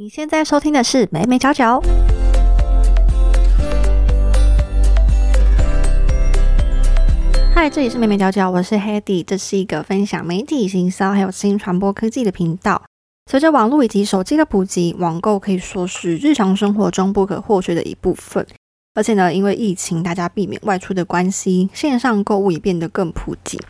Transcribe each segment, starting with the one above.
你现在收听的是美美角角。嗨，这里是美美角角，我是 Hedy，这是一个分享媒体行销还有新传播科技的频道。随着网络以及手机的普及，网购可以说是日常生活中不可或缺的一部分。而且呢，因为疫情，大家避免外出的关系，线上购物也变得更普及。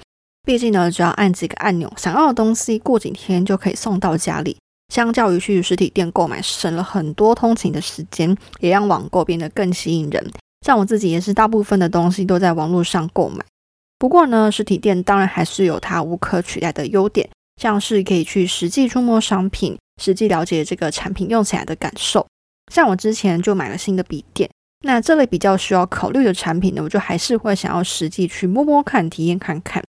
毕竟呢，只要按几个按钮，想要的东西过几天就可以送到家里。相较于去实体店购买，省了很多通勤的时间，也让网购变得更吸引人。像我自己也是，大部分的东西都在网络上购买。不过呢，实体店当然还是有它无可取代的优点，像是可以去实际触摸商品，实际了解这个产品用起来的感受。像我之前就买了新的笔电，那这类比较需要考虑的产品呢，我就还是会想要实际去摸摸看，体验看看。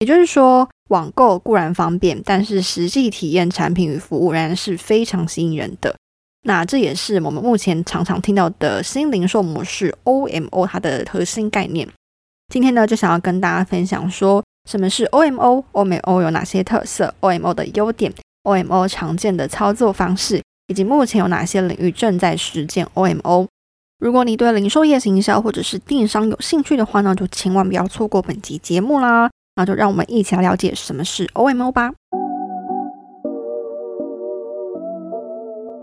也就是说。网购固然方便，但是实际体验产品与服务仍然是非常吸引人的。那这也是我们目前常常听到的新零售模式 OMO 它的核心概念。今天呢，就想要跟大家分享说，什么是 OMO，OMO 有哪些特色，OMO 的优点，OMO 常见的操作方式，以及目前有哪些领域正在实践 OMO。如果你对零售业行销或者是电商有兴趣的话呢，就千万不要错过本集节目啦！那就让我们一起来了解什么是 OMO 吧。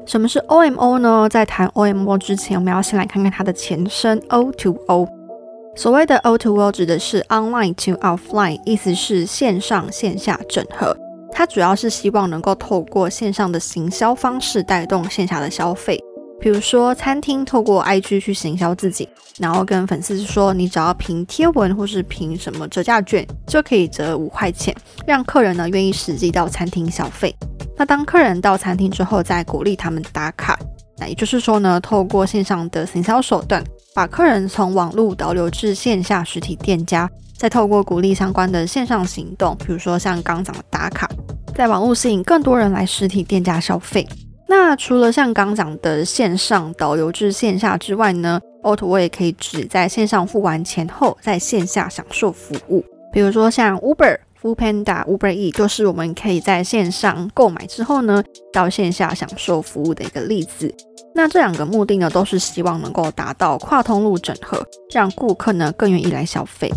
什么是 OMO 呢？在谈 OMO 之前，我们要先来看看它的前身 O2O。所谓的 O2O 指的是 Online to Offline，意思是线上线下整合。它主要是希望能够透过线上的行销方式带动线下的消费。比如说，餐厅透过 IG 去行销自己，然后跟粉丝说，你只要凭贴文或是凭什么折价券就可以折五块钱，让客人呢愿意实际到餐厅消费。那当客人到餐厅之后，再鼓励他们打卡。那也就是说呢，透过线上的行销手段，把客人从网络导流至线下实体店家，再透过鼓励相关的线上行动，比如说像刚讲的打卡，在网络吸引更多人来实体店家消费。那除了像刚讲的线上导流至线下之外呢，O2O 也可以指在线上付完钱后，在线下享受服务。比如说像 Uber、Foodpanda、Uber E，就是我们可以在线上购买之后呢，到线下享受服务的一个例子。那这两个目的呢，都是希望能够达到跨通路整合，让顾客呢更愿意来消费。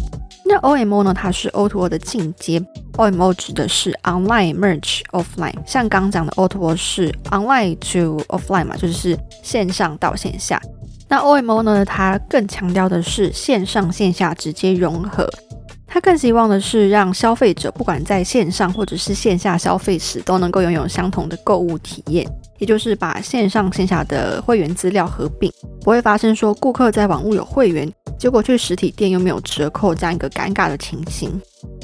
那 OMO 呢？它是 O2O 的进阶。OMO 指的是 Online Merge Offline，像刚讲的 O2O 是 Online to Offline 嘛，就是线上到线下。那 OMO 呢？它更强调的是线上线下直接融合。它更希望的是让消费者不管在线上或者是线下消费时，都能够拥有相同的购物体验。也就是把线上线下的会员资料合并，不会发生说顾客在网络有会员。结果去实体店又没有折扣这样一个尴尬的情形。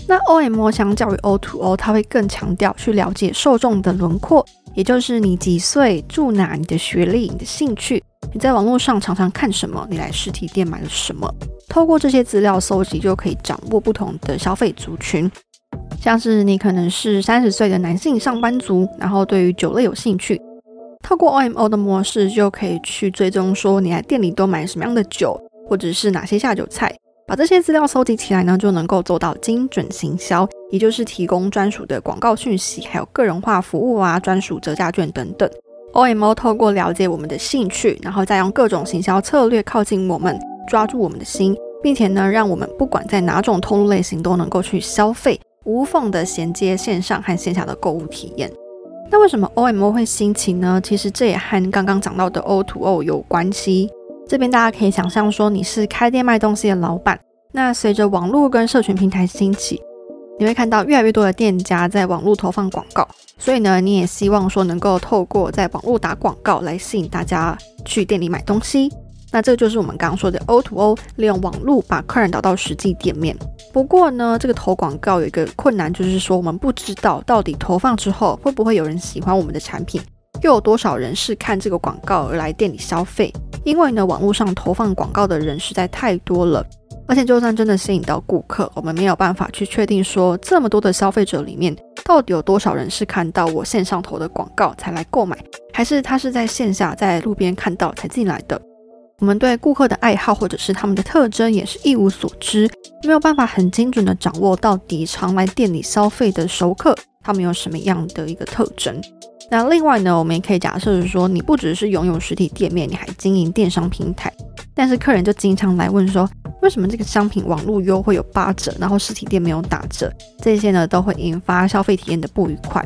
那 OMO 相较于 O2O，它会更强调去了解受众的轮廓，也就是你几岁、住哪、你的学历、你的兴趣、你在网络上常常看什么、你来实体店买了什么。透过这些资料搜集，就可以掌握不同的消费族群。像是你可能是三十岁的男性上班族，然后对于酒类有兴趣，透过 OMO 的模式就可以去追踪说你来店里都买什么样的酒。或者是哪些下酒菜，把这些资料收集起来呢，就能够做到精准行销，也就是提供专属的广告讯息，还有个人化服务啊，专属折价券等等。OMO 透过了解我们的兴趣，然后再用各种行销策略靠近我们，抓住我们的心，并且呢，让我们不管在哪种通路类型都能够去消费，无缝的衔接线上和线下的购物体验。那为什么 OMO 会兴起呢？其实这也和刚刚讲到的 O2O 有关系。这边大家可以想象说，你是开店卖东西的老板。那随着网络跟社群平台兴起，你会看到越来越多的店家在网络投放广告。所以呢，你也希望说能够透过在网络打广告来吸引大家去店里买东西。那这就是我们刚刚说的 O to O，利用网络把客人导到实际店面。不过呢，这个投广告有一个困难，就是说我们不知道到底投放之后会不会有人喜欢我们的产品，又有多少人是看这个广告而来店里消费。因为呢，网络上投放广告的人实在太多了，而且就算真的吸引到顾客，我们没有办法去确定说这么多的消费者里面，到底有多少人是看到我线上投的广告才来购买，还是他是在线下在路边看到才进来的。我们对顾客的爱好或者是他们的特征也是一无所知，没有办法很精准的掌握到底常来店里消费的熟客，他们有什么样的一个特征。那另外呢，我们也可以假设是说，你不只是拥有实体店面，你还经营电商平台，但是客人就经常来问说，为什么这个商品网络优惠有八折，然后实体店没有打折？这些呢，都会引发消费体验的不愉快。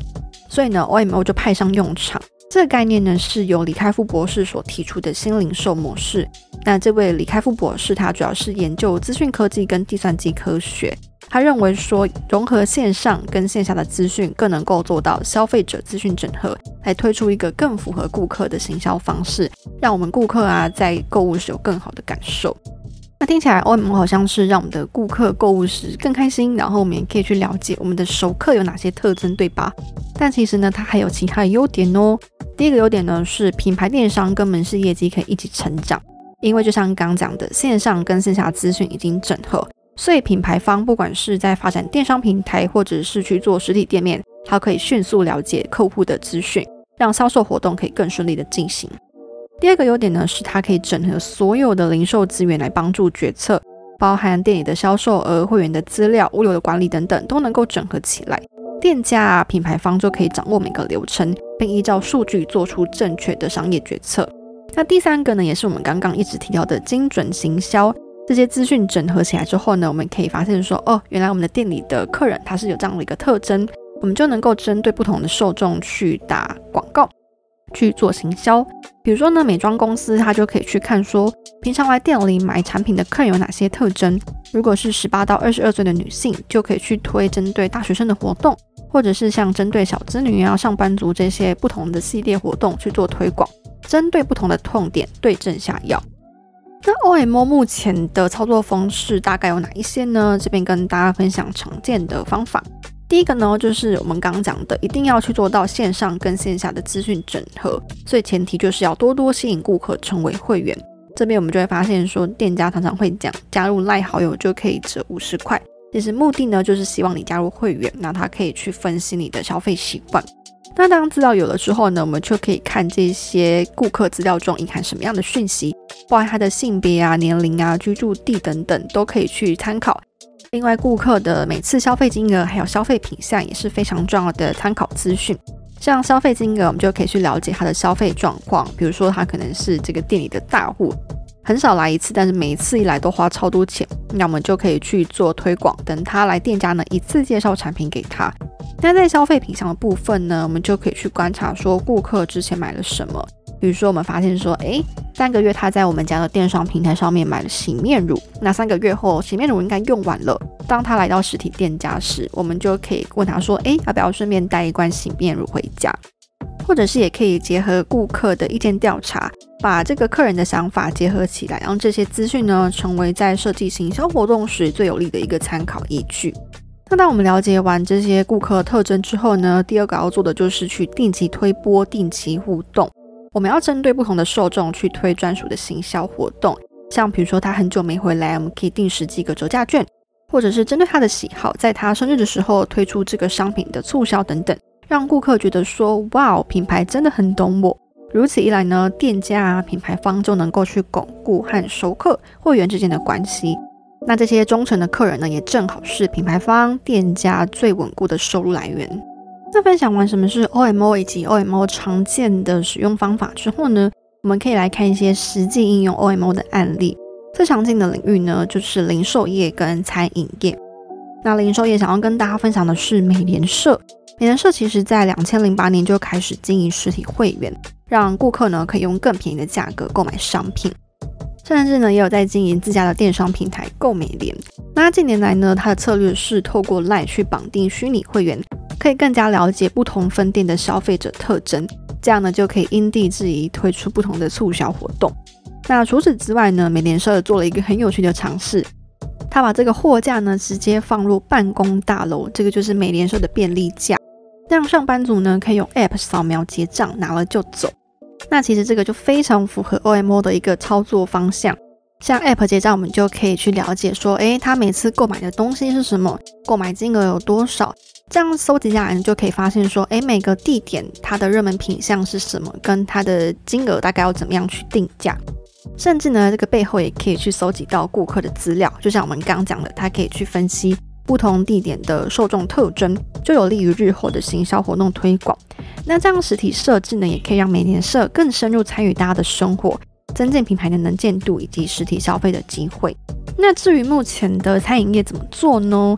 所以呢，OMO 就派上用场。这个概念呢，是由李开复博士所提出的新零售模式。那这位李开复博士，他主要是研究资讯科技跟计算机科学。他认为说，融合线上跟线下的资讯，更能够做到消费者资讯整合，来推出一个更符合顾客的行销方式，让我们顾客啊在购物时有更好的感受。那听起来 OMO 好像是让我们的顾客购物时更开心，然后我们也可以去了解我们的熟客有哪些特征，对吧？但其实呢，它还有其他的优点哦。第一个优点呢是品牌电商跟门市业绩可以一起成长，因为就像刚刚讲的，线上跟线下资讯已经整合，所以品牌方不管是在发展电商平台，或者是去做实体店面，它可以迅速了解客户的资讯，让销售活动可以更顺利的进行。第二个优点呢，是它可以整合所有的零售资源来帮助决策，包含店里的销售额、会员的资料、物流的管理等等，都能够整合起来。店家啊、品牌方就可以掌握每个流程，并依照数据做出正确的商业决策。那第三个呢，也是我们刚刚一直提到的精准行销。这些资讯整合起来之后呢，我们可以发现说，哦，原来我们的店里的客人他是有这样的一个特征，我们就能够针对不同的受众去打广告。去做行销，比如说呢，美妆公司它就可以去看说，平常来店里买产品的客人有哪些特征。如果是十八到二十二岁的女性，就可以去推针对大学生的活动，或者是像针对小资女啊、上班族这些不同的系列活动去做推广，针对不同的痛点对症下药。那 OMO 目前的操作方式大概有哪一些呢？这边跟大家分享常见的方法。第一个呢，就是我们刚刚讲的，一定要去做到线上跟线下的资讯整合，所以前提就是要多多吸引顾客成为会员。这边我们就会发现说，店家常常会讲加入赖好友就可以折五十块，其实目的呢就是希望你加入会员，那他可以去分析你的消费习惯。那当资料有了之后呢，我们就可以看这些顾客资料中隐含什么样的讯息，包含他的性别啊、年龄啊、居住地等等，都可以去参考。另外，顾客的每次消费金额还有消费品项也是非常重要的参考资讯。像消费金额，我们就可以去了解他的消费状况，比如说他可能是这个店里的大户，很少来一次，但是每一次一来都花超多钱，那我们就可以去做推广，等他来店家呢，一次介绍产品给他。那在消费品项的部分呢，我们就可以去观察说顾客之前买了什么。比如说，我们发现说，诶，三个月他在我们家的电商平台上面买了洗面乳，那三个月后洗面乳应该用完了。当他来到实体店家时，我们就可以问他说，诶，要不要顺便带一罐洗面乳回家？或者是也可以结合顾客的意见调查，把这个客人的想法结合起来，让这些资讯呢成为在设计行销活动时最有利的一个参考依据。那当我们了解完这些顾客特征之后呢，第二个要做的就是去定期推播、定期互动。我们要针对不同的受众去推专属的行销活动，像比如说他很久没回来，我们可以定十几个折价券，或者是针对他的喜好，在他生日的时候推出这个商品的促销等等，让顾客觉得说哇，品牌真的很懂我。如此一来呢，店家啊、品牌方就能够去巩固和熟客会员之间的关系。那这些忠诚的客人呢，也正好是品牌方店家最稳固的收入来源。在分享完什么是 OMO 以及 OMO 常见的使用方法之后呢，我们可以来看一些实际应用 OMO 的案例。最常见的领域呢，就是零售业跟餐饮业。那零售业想要跟大家分享的是美联社。美联社其实在两千零八年就开始经营实体会员，让顾客呢可以用更便宜的价格购买商品。甚至呢也有在经营自家的电商平台购美联。那近年来呢，它的策略是透过 LINE 去绑定虚拟会员。可以更加了解不同分店的消费者特征，这样呢就可以因地制宜推出不同的促销活动。那除此之外呢，美联社做了一个很有趣的尝试，他把这个货架呢直接放入办公大楼，这个就是美联社的便利架，让上班族呢可以用 App 扫描结账，拿了就走。那其实这个就非常符合 OMO 的一个操作方向。像 App 结账，我们就可以去了解说，诶，他每次购买的东西是什么，购买金额有多少。这样搜集下来，你就可以发现说，诶，每个地点它的热门品项是什么，跟它的金额大概要怎么样去定价。甚至呢，这个背后也可以去搜集到顾客的资料，就像我们刚刚讲的，它可以去分析不同地点的受众特征，就有利于日后的行销活动推广。那这样实体设置呢，也可以让美联社更深入参与大家的生活，增进品牌的能见度以及实体消费的机会。那至于目前的餐饮业怎么做呢？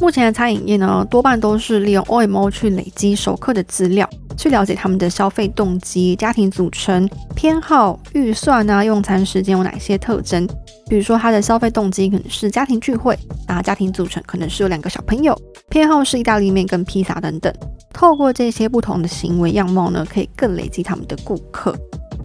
目前的餐饮业呢，多半都是利用 OMO 去累积熟客的资料，去了解他们的消费动机、家庭组成、偏好、预算啊、用餐时间有哪些特征。比如说，他的消费动机可能是家庭聚会，那家庭组成可能是有两个小朋友，偏好是意大利面跟披萨等等。透过这些不同的行为样貌呢，可以更累积他们的顾客。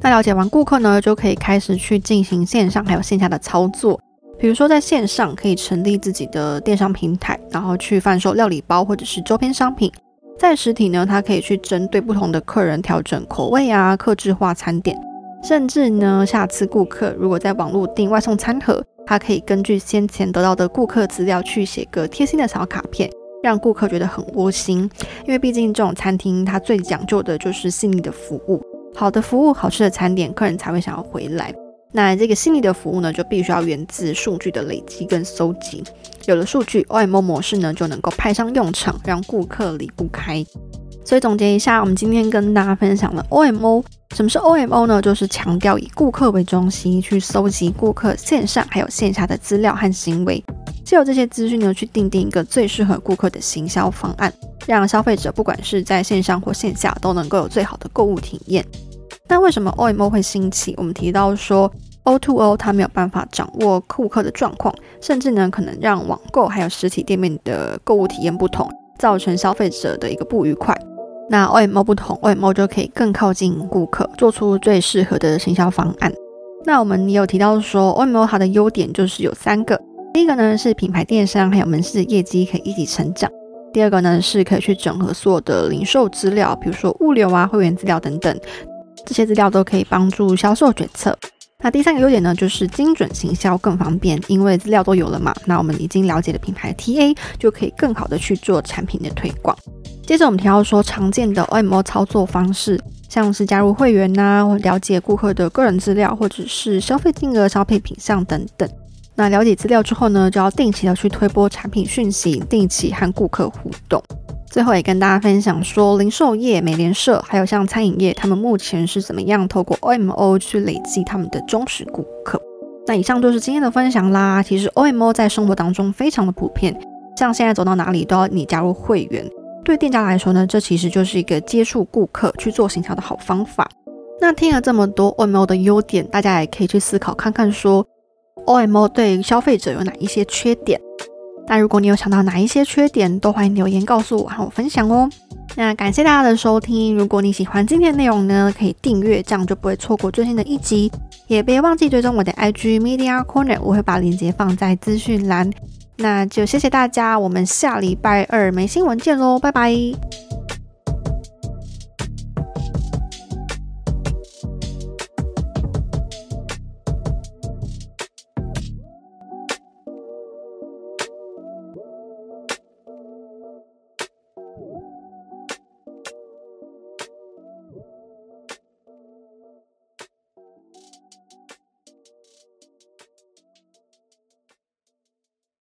那了解完顾客呢，就可以开始去进行线上还有线下的操作。比如说，在线上可以成立自己的电商平台，然后去贩售料理包或者是周边商品。在实体呢，它可以去针对不同的客人调整口味啊，客制化餐点。甚至呢，下次顾客如果在网络订外送餐盒，它可以根据先前得到的顾客资料去写个贴心的小卡片，让顾客觉得很窝心。因为毕竟这种餐厅它最讲究的就是细腻的服务，好的服务、好吃的餐点，客人才会想要回来。那这个心理的服务呢，就必须要源自数据的累积跟搜集。有了数据，OMO 模式呢就能够派上用场，让顾客离不开。所以总结一下，我们今天跟大家分享了 OMO。什么是 OMO 呢？就是强调以顾客为中心，去搜集顾客线上还有线下的资料和行为，借由这些资讯呢，去定定一个最适合顾客的行销方案，让消费者不管是在线上或线下都能够有最好的购物体验。那为什么 OMO 会兴起？我们提到说 O2O 它没有办法掌握顾客的状况，甚至呢可能让网购还有实体店面的购物体验不同，造成消费者的一个不愉快。那 OMO 不同，OMO 就可以更靠近顾客，做出最适合的行销方案。那我们也有提到说，OMO 它的优点就是有三个，第一个呢是品牌电商还有门市的业绩可以一起成长。第二个呢是可以去整合所有的零售资料，比如说物流啊、会员资料等等。这些资料都可以帮助销售决策。那第三个优点呢，就是精准行销更方便，因为资料都有了嘛。那我们已经了解了品牌 TA，就可以更好的去做产品的推广。接着我们提到说，常见的 OMO 操作方式，像是加入会员呐，或了解顾客的个人资料，或者是消费金额、消费品项等等。那了解资料之后呢，就要定期的去推播产品讯息，定期和顾客互动。最后也跟大家分享说，零售业、美联社还有像餐饮业，他们目前是怎么样透过 OMO 去累积他们的忠实顾客。那以上就是今天的分享啦。其实 OMO 在生活当中非常的普遍，像现在走到哪里都要你加入会员。对店家来说呢，这其实就是一个接触顾客去做行销的好方法。那听了这么多 OMO 的优点，大家也可以去思考看看，说 OMO 对消费者有哪一些缺点。那如果你有想到哪一些缺点，都欢迎留言告诉我和我分享哦。那感谢大家的收听，如果你喜欢今天的内容呢，可以订阅，这样就不会错过最新的一集。也别忘记追踪我的 IG Media Corner，我会把链接放在资讯栏。那就谢谢大家，我们下礼拜二没新闻见喽，拜拜。